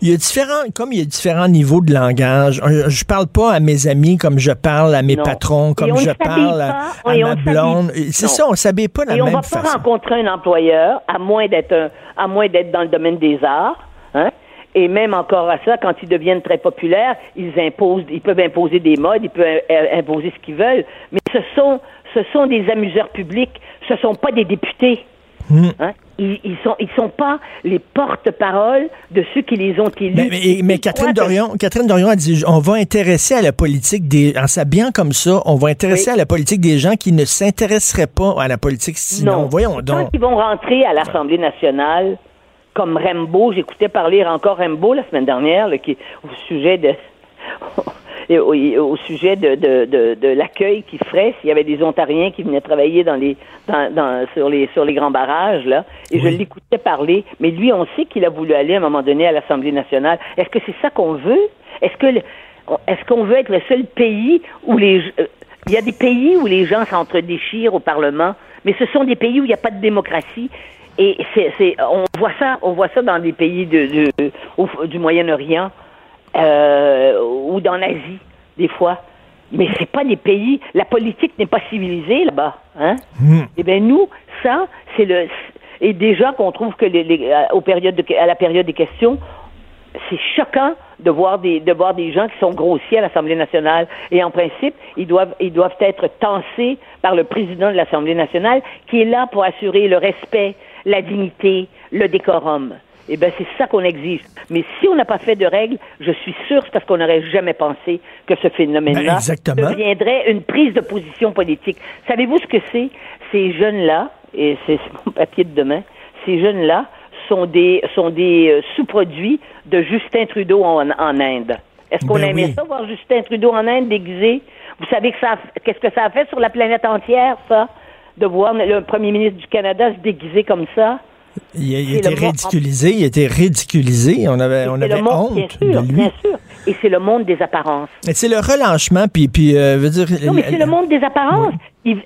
il y a différents, comme il y a différents niveaux de langage. euh, Je parle pas à mes amis comme je parle à mes Non. patrons, comme on je ne parle à, pas, à on ma ne blonde. C'est ça, on s'habille pas de la Et on même va pas façon. rencontrer un employeur, à moins d'être à moins d'être dans le domaine des arts, hein. Et même encore à ça, quand ils deviennent très populaires, ils imposent, ils peuvent imposer des modes, ils peuvent imposer ce qu'ils veulent. Mais ce sont, ce sont des amuseurs publics, ce sont pas des députés. Hmm. Hein? Ils, ils sont, ils sont pas les porte-paroles de ceux qui les ont élus. Mais, mais, Catherine que- Dorion, Catherine Dorion a dit, on va intéresser à la politique des, en s'habillant comme ça, on va intéresser Oui. à la politique des gens qui ne s'intéresseraient pas à la politique sinon. Non. Voyons Quand donc. ils vont rentrer à l'Assemblée nationale, comme Rimbaud, j'écoutais parler encore Rimbaud la semaine dernière, là, qui au sujet de au, et au sujet de, de, de, de l'accueil qu'il ferait s'il y avait des Ontariens qui venaient travailler dans les dans, dans sur les sur les grands barrages là. Et je l'écoutais parler, mais lui, on sait qu'il a voulu aller à un moment donné à l'Assemblée nationale. Est-ce que c'est ça qu'on veut? Est-ce que est-ce qu'on veut être le seul pays où les euh, il y a des pays où les gens s'entre-déchirent au Parlement, mais ce sont des pays où il n'y a pas de démocratie. Et c'est, c'est, on voit ça, on voit ça dans des pays de, de- au- du Moyen-Orient euh, ou dans l'Asie, des fois. Mais c'est pas des pays. La politique n'est pas civilisée là-bas, hein. Hmm. Eh bien nous, ça, c'est le. Et déjà qu'on trouve que les, les- à- aux périodes de- à la période des questions, c'est choquant de voir des de voir des gens qui sont grossiers à l'Assemblée nationale et en principe ils doivent ils doivent être tancés par le président de l'Assemblée nationale qui est là pour assurer le respect, la dignité, le décorum. Eh bien, c'est ça qu'on exige. Mais si on n'a pas fait de règles, je suis sûr c'est parce qu'on n'aurait jamais pensé que ce phénomène-là Ben, deviendrait une prise de position politique. Savez-vous ce que c'est? Ces jeunes-là, et c'est mon papier de demain, ces jeunes-là sont des, sont des euh, sous-produits de Justin Trudeau en, en Inde. Est-ce qu'on Ben aimait oui. ça, voir Justin Trudeau en Inde déguisé? Vous savez que ça, qu'est-ce que ça a fait sur la planète entière, ça? De voir le premier ministre du Canada se déguiser comme ça? Il, était monde- ridiculisé, il était ridiculisé. On avait, on avait bien honte sûr, de lui. bien sûr. Et c'est le monde des apparences. C'est le relâchement, puis, puis euh, veut dire. Non, mais c'est le monde des apparences.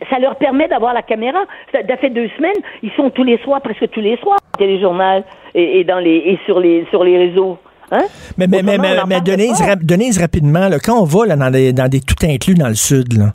Ça leur permet d'avoir la caméra. Ça, ça fait deux semaines, ils sont tous les soirs, presque tous les soirs, au téléjournal et, et dans les et sur les sur les réseaux. Hein? Mais, mais, mais, mais, Denise, rapidement, là, quand on va là, dans, des, dans des tout inclus dans le sud, là,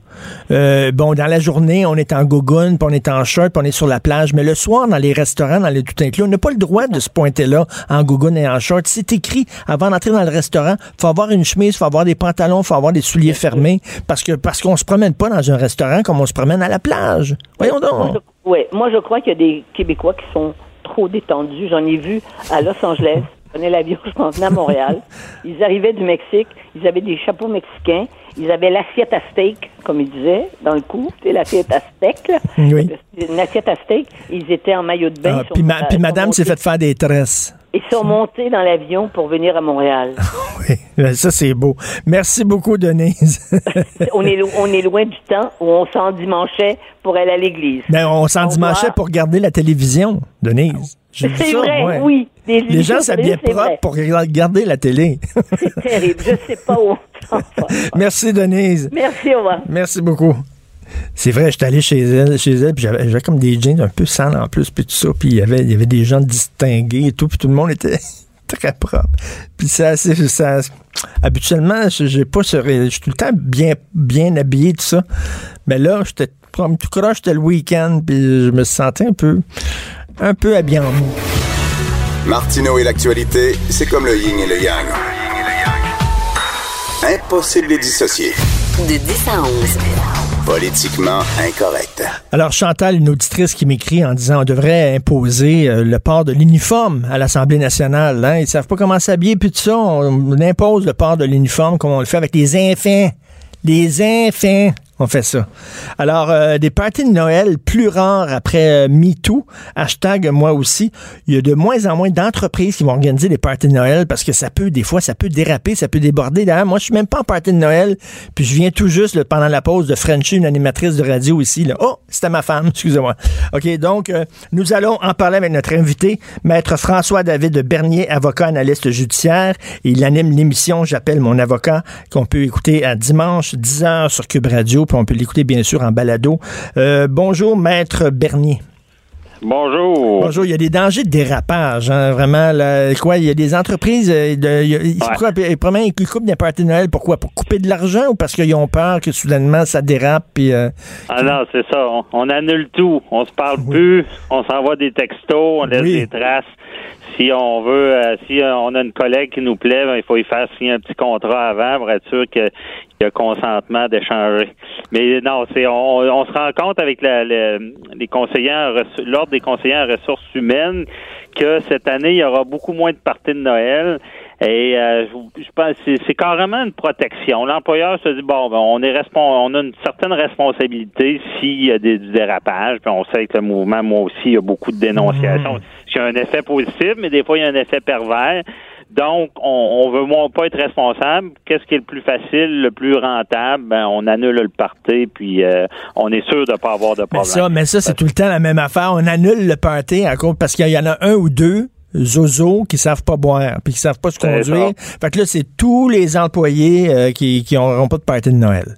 euh, bon, dans la journée, on est en gogoune, puis on est en shirt, puis on est sur la plage, mais le soir, dans les restaurants, dans les tout inclus, on n'a pas le droit de se pointer là en gogoune et en short. C'est écrit, avant d'entrer dans le restaurant, faut avoir une chemise, faut avoir des pantalons, faut avoir des souliers fermés, parce que parce qu'on se promène pas dans un restaurant comme on se promène à la plage. Voyons donc. ouais, moi, je crois qu'il y a des Québécois qui sont trop détendus. J'en ai vu à Los Angeles. Je prenais l'avion, je m'en venais à Montréal. Ils arrivaient du Mexique, ils avaient des chapeaux mexicains, ils avaient l'assiette à steak, comme ils disaient, dans le cou, c'est l'assiette à steak. là. Oui. Une assiette à steak, ils étaient en maillot de bain. Ah, puis, ma- madame s'est fait faire des tresses. Ils sont montés dans l'avion pour venir à Montréal. Oui, ça c'est beau. Merci beaucoup, Denise. on, est, lo- on est loin du temps où on s'endimanchait pour aller à l'église. Ben, on s'en On dimanchait doit- pour regarder la télévision, Denise. C'est vrai, ouais. oui. Des Les gens s'habillaient propre pour regarder la télé. C'est terrible. Je sais pas où on. Merci, Denise. Merci, au revoir. Merci beaucoup. C'est vrai, j'étais allé chez elle, chez elle, puis j'avais comme des jeans un peu sales en plus, puis tout ça, puis il y avait, il y avait des gens distingués et tout, puis tout le monde était très propre. Puis ça, ça. Habituellement, je- j'ai pas ce, je suis tout le temps bien, bien habillé tout ça, mais là, j'étais tout croche, c'était le week-end, puis je me sentais un peu, un peu habillé en mou. Martineau et l'actualité, c'est comme le yin et le yang. Impossible de les dissocier. De 10 à 11. Politiquement incorrect. Alors, Chantal, une auditrice qui m'écrit en disant on devrait imposer euh, le port de l'uniforme à l'Assemblée nationale. Hein? Ils savent pas comment s'habiller, puis tout ça. On, on impose le port de l'uniforme comme on le fait avec les enfants. Les enfants, on fait ça. Alors, euh, des parties de Noël plus rares après euh, MeToo, hashtag moi aussi. Il y a de moins en moins d'entreprises qui vont organiser des parties de Noël parce que ça peut, des fois, ça peut déraper, ça peut déborder. D'ailleurs, moi, je suis même pas en partie de Noël, puis je viens tout juste, pendant la pause, de Frenchie, une animatrice de radio ici. Oh, c'était ma femme, excusez-moi. OK, donc, euh, nous allons en parler avec notre invité, Maître François-David Bernier, avocat analyste judiciaire. Il anime l'émission J'appelle mon avocat, qu'on peut écouter à dimanche, 10h sur Cube Radio, puis on peut l'écouter, bien sûr, en balado. Euh, bonjour, Maître Bernier. Bonjour. Bonjour, il y a des dangers de dérapage, hein, vraiment. Là, quoi, il y a des entreprises, euh, de, il y a- ils, Ouais. pourquoi, ils, premièrement, ils coupent des parties de Noël. Pourquoi? Pour couper de l'argent ou parce qu'ils ont peur que soudainement ça dérape? Puis, euh, Ah non, c'est ça. On, on annule tout. On se parle plus. On s'envoie des textos. On laisse Oui. des traces. Si on veut, euh, si euh, on a une collègue qui nous plaît, ben, il faut y faire signer un petit contrat avant pour être sûr qu'il y a consentement d'échanger. Mais non, c'est on, on se rend compte avec la- la- les conseillers, l'ordre des conseillers en ressources humaines que cette année, il y aura beaucoup moins de parties de Noël. Et euh, je, pense c'est- carrément une protection. L'employeur se dit bon, ben, on est on a une certaine responsabilité s'il y a du dérapage. Puis on sait que le mouvement, moi aussi, il y a beaucoup de dénonciations. Il y a un effet positif, mais des fois il y a un effet pervers. Donc, on, on veut moins pas être responsable. Qu'est-ce qui est le plus facile, le plus rentable? Ben, on annule le party, puis euh, on est sûr de pas avoir de mais problème. ça, mais ça, c'est tout le temps la même affaire. On annule le party à cause parce qu'il y en a un ou deux zozo qui savent pas boire puis qui savent pas se conduire. Fait que là, c'est tous les employés euh, qui qui n'auront pas de party de Noël.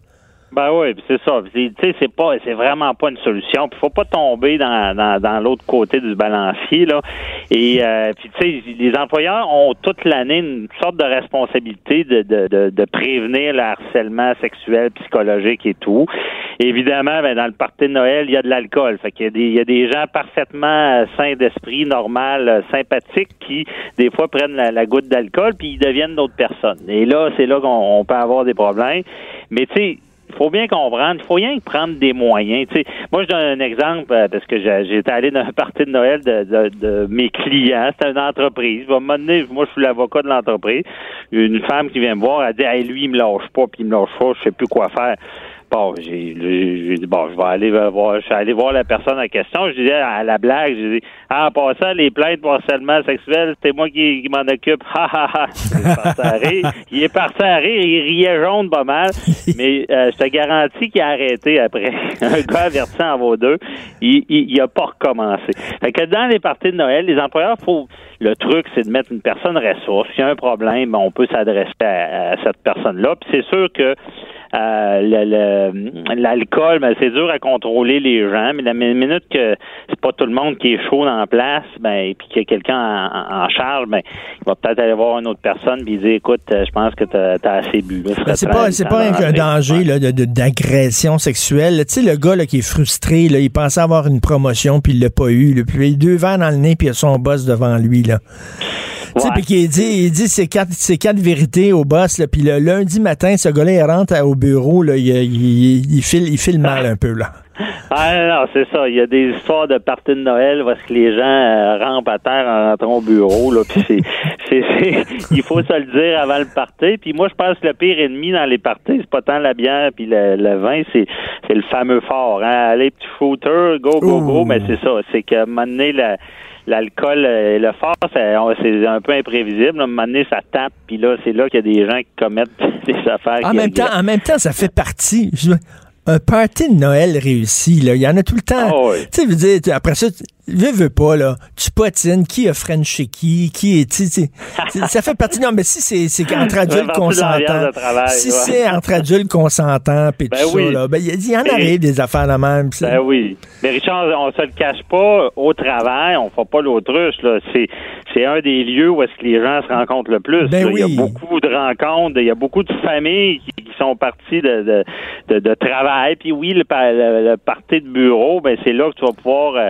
Ben oui, c'est ça. Tu sais, c'est pas, c'est vraiment pas une solution. Puis faut pas tomber dans, dans, dans l'autre côté du balancier là. Et euh, puis tu sais, les employeurs ont toute l'année une sorte de responsabilité de, de, de, de, prévenir le harcèlement sexuel, psychologique et tout. évidemment, ben, dans le party de Noël, il y a de l'alcool. Fait qu'il y des, il y a des gens parfaitement euh, sains d'esprit, normal, euh, sympathiques, qui des fois prennent la, la goutte d'alcool puis ils deviennent d'autres personnes. Et là, c'est là qu'on peut avoir des problèmes. Mais tu sais il faut bien comprendre, il faut rien prendre des moyens. Moi, je donne un exemple euh, parce que j'étais allé dans un party de Noël de, de, mes clients. C'était une entreprise. Va moi, je suis l'avocat de l'entreprise. Une femme qui vient me voir, elle dit hey, lui, il me lâche pas, puis il me lâche pas, je sais plus quoi faire. Bon, j'ai dit, bon, je vais aller voir, je suis allé voir la personne en question. Je disais à la blague, je dis, ah, en passant, les plaintes pour harcèlement sexuel, c'est moi qui, m'en occupe. Ha, ha, ha. Il est parti à rire. Il. Il riait jaune pas mal. Mais euh, je te garantis qu'il a arrêté après. Un gars avertissant en vaut deux. Il, il, a pas recommencé. Fait que dans les parties de Noël, les employeurs, faut, le truc, c'est de mettre une personne ressource. S'il y a un problème, on peut s'adresser à, à cette personne-là. Puis c'est sûr que l'alcool, ben, c'est dur à contrôler les gens, mais la minute que c'est pas tout le monde qui est chaud en place, ben, puis qu'il y a quelqu'un en, charge, ben, il va peut-être aller voir une autre personne puis dire, écoute, euh, je pense que tu as, assez bu. Ben, c'est pas, c'est pas un, danger là, d'agression sexuelle. Tu sais, le gars là, qui est frustré, là, il pensait avoir une promotion puis il l'a pas eu. Puis il a deux verres dans le nez puis il a son boss devant lui. Là. Tu sais, puis qu'il dit, il dit ses quatre, ses quatre vérités au boss, là, puis le lundi matin, ce gars-là, il rentre au bureau, là, il, il, il, file, il file mal un peu, là. Ah non, c'est ça. Il y a des histoires de parties de Noël parce que les gens euh, rampent à terre en rentrant au bureau. Là, puis c'est, c'est, il faut se le dire avant le party. Puis moi, je pense que le pire ennemi dans les parties, c'est pas tant la bière puis le, vin, c'est, c'est le fameux fort. Hein? Allez, petit shooter, go, go, go. Mais c'est ça. C'est que maintenant, la l'alcool et le fort, c'est un peu imprévisible. À un moment donné, ça tape, puis là, c'est là qu'il y a des gens qui commettent des affaires. En, même temps, en même temps, ça fait partie un party de Noël réussi, là. Il y en a tout le temps. Ah tu sais, veux dire, après ça, veux, veux pas, là. Tu potines, qui a Frenché qui, qui est, tu sais, ça fait partie, non, mais si c'est, c'est entre adultes consentants. Si c'est entre adultes consentants, pis ben tout ça, là, ben, il y, en arrive des affaires de même. Ben oui. Mais Richard, on se le cache pas, au travail, on fait pas l'autruche, là. C'est, c'est un des lieux où est-ce que les gens se rencontrent le plus. Ben oui. Il y a beaucoup de rencontres, il y a beaucoup de familles qui, sont parties de, de, de, travail. Puis oui, le, le, party de bureau, ben c'est là que tu vas pouvoir euh,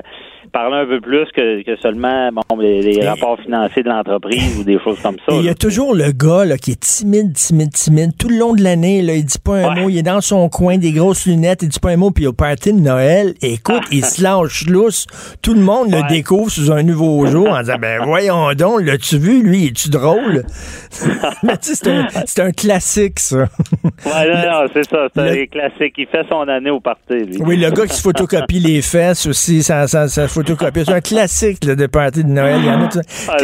parler un peu plus que, que seulement bon, les, rapports financiers de l'entreprise ou des choses comme ça. Il y a toujours le gars là, qui est timide, timide, timide. Tout le long de l'année, il dit pas un mot. Il est dans son coin, des grosses lunettes, il dit pas un mot. Puis au party de Noël, écoute, il se lâche lousse. Tout le monde le découvre sous un nouveau jour en disant, ben voyons donc, l'as-tu vu, lui, es-tu drôle? Mais tu sais, c'est un, un, classique, ça. ouais, non, non, c'est ça, c'est un classique. Il fait son année au party, lui. Oui, le gars qui se photocopie les fesses aussi, ça, ça, ça c'est un classique de party de Noël. Ah,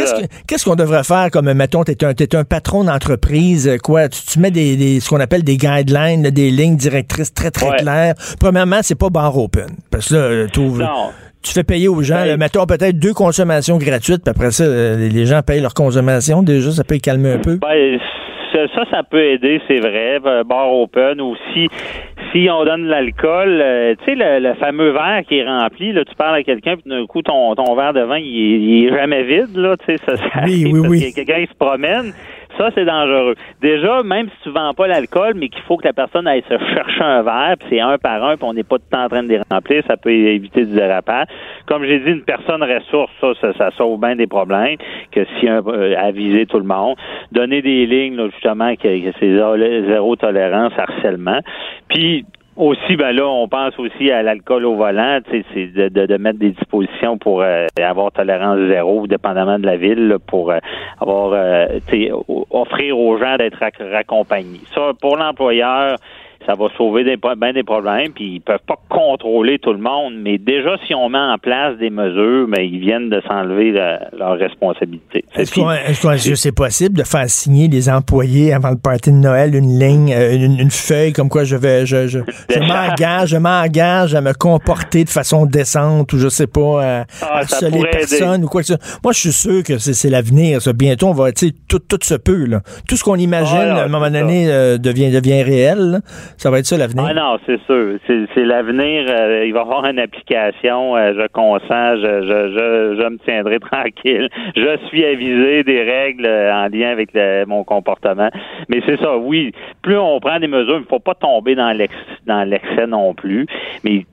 qu'est-ce qu'on devrait faire comme, mettons, tu es, un patron d'entreprise, euh, quoi? Tu, mets des, ce qu'on appelle des guidelines, des lignes directrices très, très claires. Premièrement, c'est pas bar open. Parce que là, euh, tu fais payer aux gens, ben, mettons peut-être deux consommations gratuites, puis après ça, euh, les gens payent leur consommation. Déjà, ça peut calmer un peu. Ben, ça, ça peut aider, c'est vrai. Bar open ou si, si on donne de l'alcool, euh, tu sais, le, fameux verre qui est rempli, là, tu parles à quelqu'un, puis d'un coup, ton, ton verre de vin, il, est jamais vide, là, tu sais, ça, ça oui, oui, oui. quelqu'un se promène. Ça, c'est dangereux. Déjà, même si tu vends pas l'alcool, mais qu'il faut que la personne aille se chercher un verre, puis c'est un par un, puis on n'est pas tout le temps en train de les remplir, ça peut éviter du dérapage. Comme j'ai dit, une personne ressource, ça, ça, sauve bien des problèmes que si un euh, aviser tout le monde. Donner des lignes, là, justement, que, que c'est zéro tolérance, harcèlement. Puis aussi, ben là, on pense aussi à l'alcool au volant, c'est de, de, de, mettre des dispositions pour euh, avoir tolérance zéro, dépendamment de la ville, pour euh, avoir, euh, offrir aux gens d'être raccompagnés. Ça, pour l'employeur, ça va sauver des, bien des problèmes, puis ils peuvent pas contrôler tout le monde, mais déjà, si on met en place des mesures, ben, ils viennent de s'enlever leur responsabilité. Est-ce que c'est possible de faire signer les employés avant le party de Noël une ligne, euh, une, feuille comme quoi je vais, je, je, m'engage, je m'engage à me comporter de façon décente ou je sais pas, à ah, harceler personne ou quoi que ce soit. Moi, je suis sûr que c'est l'avenir. Bientôt, on va, tu sais, tout, tout se peut, là. Tout ce qu'on imagine, à un moment donné, euh, devient, devient réel, Ça va être ça l'avenir? Ah non, c'est sûr. C'est l'avenir. euh, il va y avoir une application. euh, je consens. Je, je, je, je me tiendrai tranquille. Je suis avisé des règles euh, en lien avec le- mon comportement. Mais c'est ça, oui. Plus on prend des mesures, il ne faut pas tomber dans l'ex dans l'excès non plus. Mais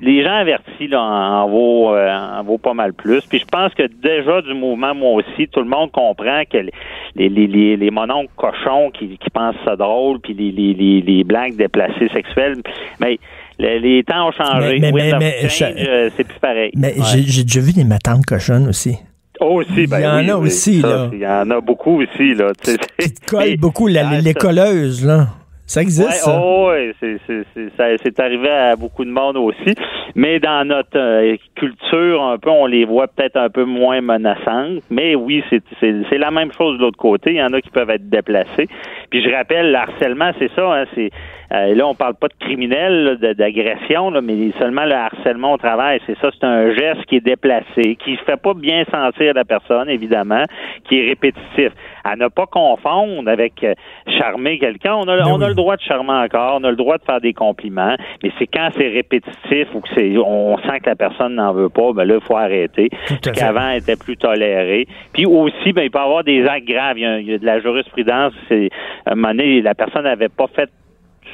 les gens avertis là, en, vaut euh, en vaut pas mal plus. Puis je pense que déjà du mouvement, moi aussi, tout le monde comprend que les les les, les cochons qui, qui pensent ça drôle, puis les, les, les, les blagues déplacées sexuelles, mais le- les temps ont changé. Mais- mais- mais- euh, c'est plus pareil. Mais Ouais. j'ai déjà vu des matantes cochonnes aussi. Aussi, ben Il y en oui, a aussi, ça, là. Il y en a beaucoup aussi, là. tu te collent Mais- beaucoup, la- les colleuses, là. Ça existe, Ouais, ça? oh, ouais, c'est, arrivé à beaucoup de monde aussi. Mais dans notre euh, culture, un peu, on les voit peut-être un peu moins menaçantes. Mais oui, c'est la même chose de l'autre côté. Il y en a qui peuvent être déplacés. Puis je rappelle, le harcèlement, c'est ça. Hein, c'est euh, là, on parle pas de criminel, d'agression, mais seulement le harcèlement au travail. C'est ça, c'est un geste qui est déplacé, qui fait pas bien sentir la personne, évidemment, qui est répétitif. À ne pas confondre avec euh, charmer quelqu'un. On a, le droit de charmer encore, on a le droit de faire des compliments, mais c'est quand c'est répétitif ou que c'est, on sent que la personne n'en veut pas, ben là, il faut arrêter. Fait. Qu'avant était plus toléré. Puis aussi, ben, il peut y avoir des actes graves. Il y a, il y a de la jurisprudence. C'est, à un moment donné, la personne n'avait pas fait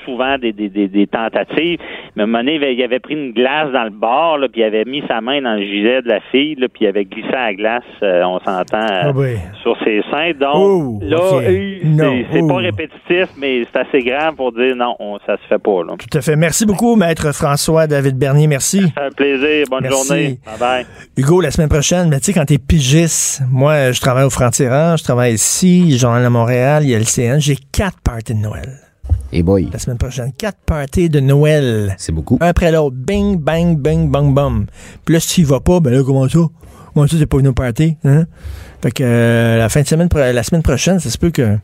souvent des, des, des, des tentatives. Mais à un moment donné, il avait- pris une glace dans le là, puis il avait mis sa main dans le gilet de la fille, là, puis il avait glissé à la glace, euh, on s'entend, euh, Ah oui. sur ses seins. Donc, Oh, là, euh, c'est, c'est oh. pas répétitif, mais c'est assez grave pour dire non, on, ça se fait pas. Là. Tout à fait. Merci beaucoup, Maître François David Bernier. Merci. Un plaisir, bonne Merci. journée. Bye bye. Hugo, la semaine prochaine, mais tu sais, quand t'es pigiste, moi, je travaille au Franc-Tireur, je travaille ici, Journal à Montréal, il y a le CN, j'ai quatre parties de Noël. Boy, La semaine prochaine, quatre parties de Noël. c'est beaucoup. Un après l'autre. Bing, bang, bing, bang, bang. Puis là, si tu y vas pas, ben là, comment ça? Comment ça, t'es pas venu au party? Hein? Fait que euh, la fin de semaine, la semaine prochaine, ça se peut que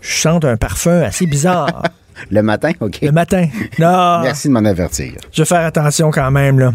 je chante un parfum assez bizarre. Le matin, OK. le matin. Non. Merci de m'en avertir. Je vais faire attention quand même, là.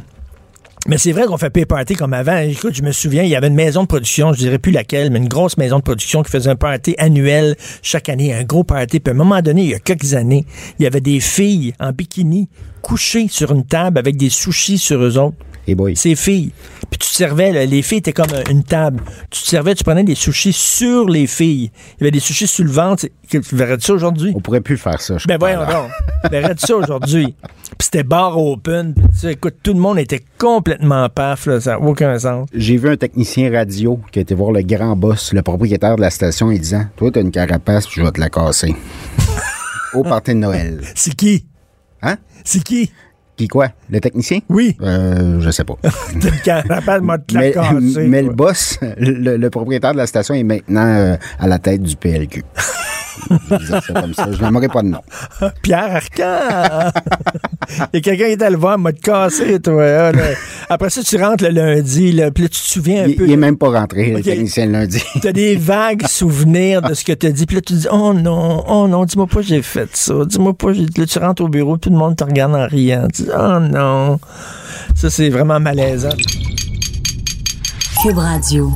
Mais c'est vrai qu'on fait pay party comme avant. Écoute, je me souviens, il y avait une maison de production, je dirais plus laquelle, mais une grosse maison de production qui faisait un party annuel chaque année, un gros party. Puis à un moment donné, il y a quelques années, il y avait des filles en bikini couchées sur une table avec des sushis sur eux autres. Boy. Ces filles. Puis tu te servais, là, les filles étaient comme euh, une table. Tu te servais, tu prenais des sushis sur les filles. Il y avait des sushis sur le ventre. Tu verrais ça aujourd'hui? On pourrait plus faire ça, je Ben voyons donc. Verrais ça aujourd'hui? Puis c'était bar open. Puis tu sais, écoute, tout le monde était complètement paf. Là, ça n'a aucun sens. J'ai vu un technicien radio qui a été voir le grand boss, le propriétaire de la station, et disant Toi, t'as une carapace, puis je vais te la casser. Au party de Noël. C'est qui? Hein? C'est qui? Qui quoi? Le technicien? Oui. Euh, je sais pas. Mais, le boss, le, le propriétaire de la station est maintenant euh, à la tête du PLQ. je comme ça. Je n'aimerais pas de nom. Pierre Arcan! Il y a quelqu'un qui est allé le voir, m'a te cassé, toi. hein, là. Après ça, tu rentres le lundi, là, puis là, tu te souviens un Il, peu. il est même pas rentré, le technicien, lundi. T'as des vagues souvenirs de ce que t'as dit. Puis là, tu dis, oh non, oh non, dis-moi pas que j'ai fait ça. Dis-moi pas, j'ai... là, tu rentres au bureau, tout le monde te regarde en riant. Tu dis, oh non. Ça, c'est vraiment malaisant. Cube Radio.